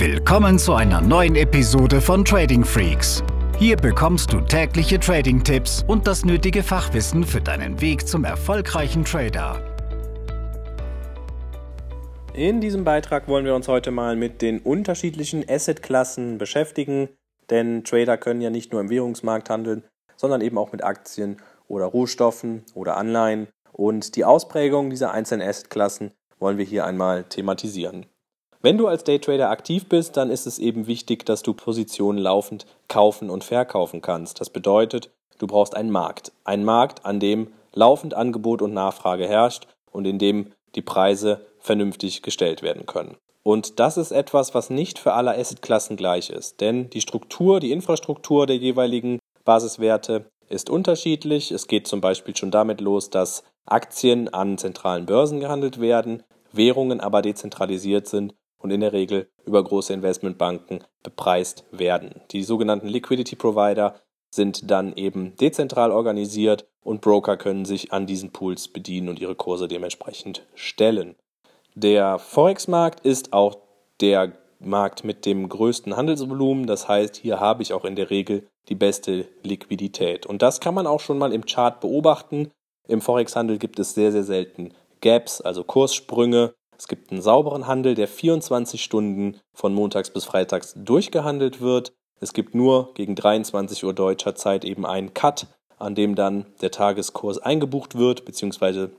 Willkommen zu einer neuen Episode von Trading Freaks. Hier bekommst du tägliche Trading-Tipps und das nötige Fachwissen für deinen Weg zum erfolgreichen Trader. In diesem Beitrag wollen wir uns heute mal mit den unterschiedlichen Assetklassen beschäftigen, denn Trader können ja nicht nur im Währungsmarkt handeln, sondern eben auch mit Aktien oder Rohstoffen oder Anleihen und die Ausprägung dieser einzelnen Assetklassen wollen wir hier einmal thematisieren. Wenn du als Daytrader aktiv bist, dann ist es eben wichtig, dass du Positionen laufend kaufen und verkaufen kannst. Das bedeutet, du brauchst einen Markt. Einen Markt, an dem laufend Angebot und Nachfrage herrscht und in dem die Preise vernünftig gestellt werden können. Und das ist etwas, was nicht für alle Assetklassen gleich ist. Denn die Struktur, die Infrastruktur der jeweiligen Basiswerte ist unterschiedlich. Es geht zum Beispiel schon damit los, dass Aktien an zentralen Börsen gehandelt werden, Währungen aber dezentralisiert sind und in der Regel über große Investmentbanken bepreist werden. Die sogenannten Liquidity Provider sind dann eben dezentral organisiert und Broker können sich an diesen Pools bedienen und ihre Kurse dementsprechend stellen. Der Forex-Markt ist auch der Markt mit dem größten Handelsvolumen, das heißt, hier habe ich auch in der Regel die beste Liquidität. Und das kann man auch schon mal im Chart beobachten. Im Forex-Handel gibt es sehr, sehr selten Gaps, also Kurssprünge. Es gibt einen sauberen Handel, der 24 Stunden von montags bis freitags durchgehandelt wird. Es gibt nur gegen 23 Uhr deutscher Zeit eben einen Cut, an dem dann der Tageskurs eingebucht wird, beziehungsweise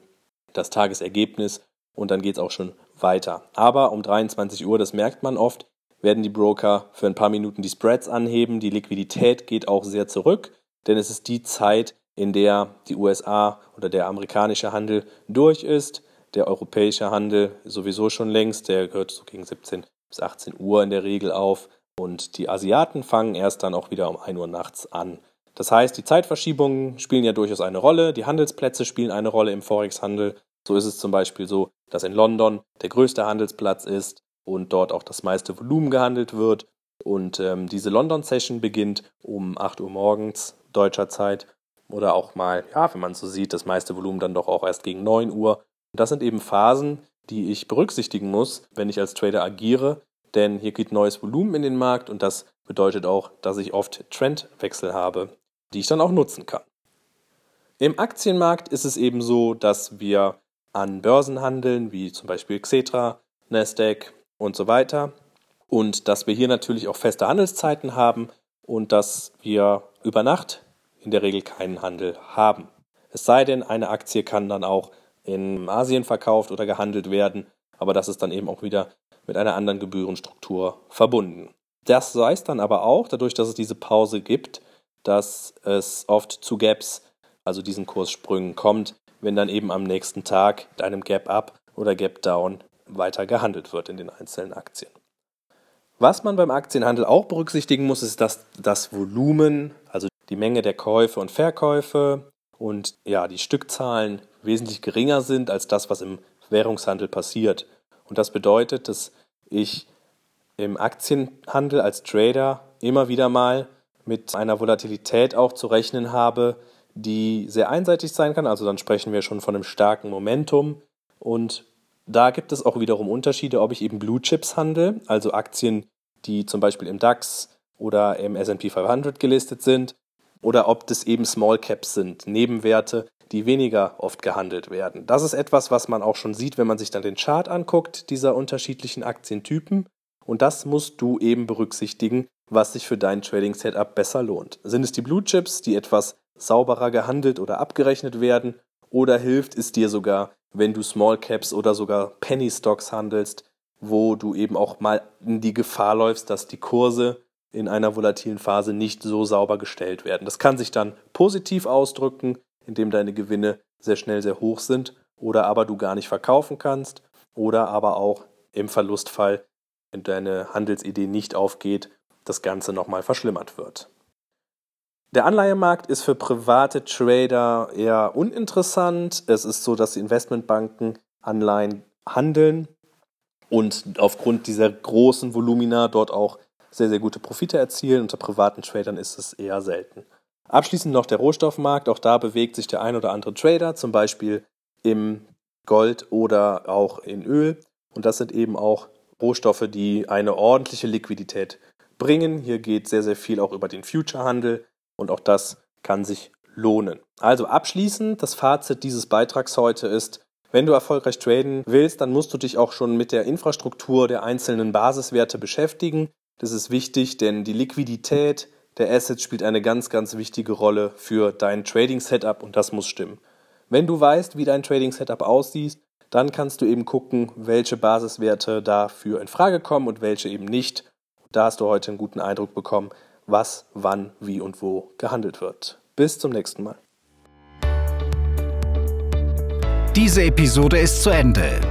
das Tagesergebnis und dann geht es auch schon weiter. Aber um 23 Uhr, das merkt man oft, werden die Broker für ein paar Minuten die Spreads anheben. Die Liquidität geht auch sehr zurück, denn es ist die Zeit, in der die USA oder der amerikanische Handel durch ist der europäische Handel sowieso schon längst, der gehört so gegen 17 bis 18 Uhr in der Regel auf und die Asiaten fangen erst dann auch wieder um 1 Uhr nachts an. Das heißt, die Zeitverschiebungen spielen ja durchaus eine Rolle, die Handelsplätze spielen eine Rolle im Forex-Handel. So ist es zum Beispiel so, dass in London der größte Handelsplatz ist und dort auch das meiste Volumen gehandelt wird. Und ähm, diese London-Session beginnt um 8 Uhr morgens deutscher Zeit oder auch mal, ja, wenn man so sieht, das meiste Volumen dann doch auch erst gegen 9 Uhr. Das sind eben Phasen, die ich berücksichtigen muss, wenn ich als Trader agiere, denn hier geht neues Volumen in den Markt und das bedeutet auch, dass ich oft Trendwechsel habe, die ich dann auch nutzen kann. Im Aktienmarkt ist es eben so, dass wir an Börsen handeln, wie zum Beispiel Xetra, Nasdaq und so weiter. Und dass wir hier natürlich auch feste Handelszeiten haben und dass wir über Nacht in der Regel keinen Handel haben. Es sei denn, eine Aktie kann dann auch in Asien verkauft oder gehandelt werden, aber das ist dann eben auch wieder mit einer anderen Gebührenstruktur verbunden. Das heißt dann aber auch, dadurch, dass es diese Pause gibt, dass es oft zu Gaps, also diesen Kurssprüngen kommt, wenn dann eben am nächsten Tag mit einem Gap Up oder Gap Down weiter gehandelt wird in den einzelnen Aktien. Was man beim Aktienhandel auch berücksichtigen muss, ist, dass das Volumen, also die Menge der Käufe und Verkäufe und ja, die Stückzahlen wesentlich geringer sind als das, was im Währungshandel passiert. Und das bedeutet, dass ich im Aktienhandel als Trader immer wieder mal mit einer Volatilität auch zu rechnen habe, die sehr einseitig sein kann. Also dann sprechen wir schon von einem starken Momentum. Und da gibt es auch wiederum Unterschiede, ob ich eben Blue Chips handle, also Aktien, die zum Beispiel im DAX oder im SP 500 gelistet sind, oder ob das eben Small Caps sind, Nebenwerte, die weniger oft gehandelt werden. Das ist etwas, was man auch schon sieht, wenn man sich dann den Chart anguckt, dieser unterschiedlichen Aktientypen. Und das musst du eben berücksichtigen, was sich für dein Trading-Setup besser lohnt. Sind es die Blue Chips, die etwas sauberer gehandelt oder abgerechnet werden? Oder hilft es dir sogar, wenn du Small Caps oder sogar Penny Stocks handelst, wo du eben auch mal in die Gefahr läufst, dass die Kurse in einer volatilen Phase nicht so sauber gestellt werden. Das kann sich dann positiv ausdrücken, in dem deine Gewinne sehr schnell sehr hoch sind oder aber du gar nicht verkaufen kannst oder aber auch im Verlustfall, wenn deine Handelsidee nicht aufgeht, das Ganze nochmal verschlimmert wird. Der Anleihemarkt ist für private Trader eher uninteressant. Es ist so, dass die Investmentbanken Anleihen handeln und aufgrund dieser großen Volumina dort auch sehr, sehr gute Profite erzielen. Unter privaten Tradern ist es eher selten. Abschließend noch der Rohstoffmarkt. Auch da bewegt sich der ein oder andere Trader, zum Beispiel im Gold oder auch in Öl. Und das sind eben auch Rohstoffe, die eine ordentliche Liquidität bringen. Hier geht sehr, sehr viel auch über den Future-Handel und auch das kann sich lohnen. Also abschließend, das Fazit dieses Beitrags heute ist, wenn du erfolgreich traden willst, dann musst du dich auch schon mit der Infrastruktur der einzelnen Basiswerte beschäftigen. Das ist wichtig, denn die Liquidität der Assets spielt eine ganz, ganz wichtige Rolle für dein Trading-Setup und das muss stimmen. Wenn du weißt, wie dein Trading-Setup aussieht, dann kannst du eben gucken, welche Basiswerte dafür in Frage kommen und welche eben nicht. Da hast du heute einen guten Eindruck bekommen, was, wann, wie und wo gehandelt wird. Bis zum nächsten Mal. Diese Episode ist zu Ende.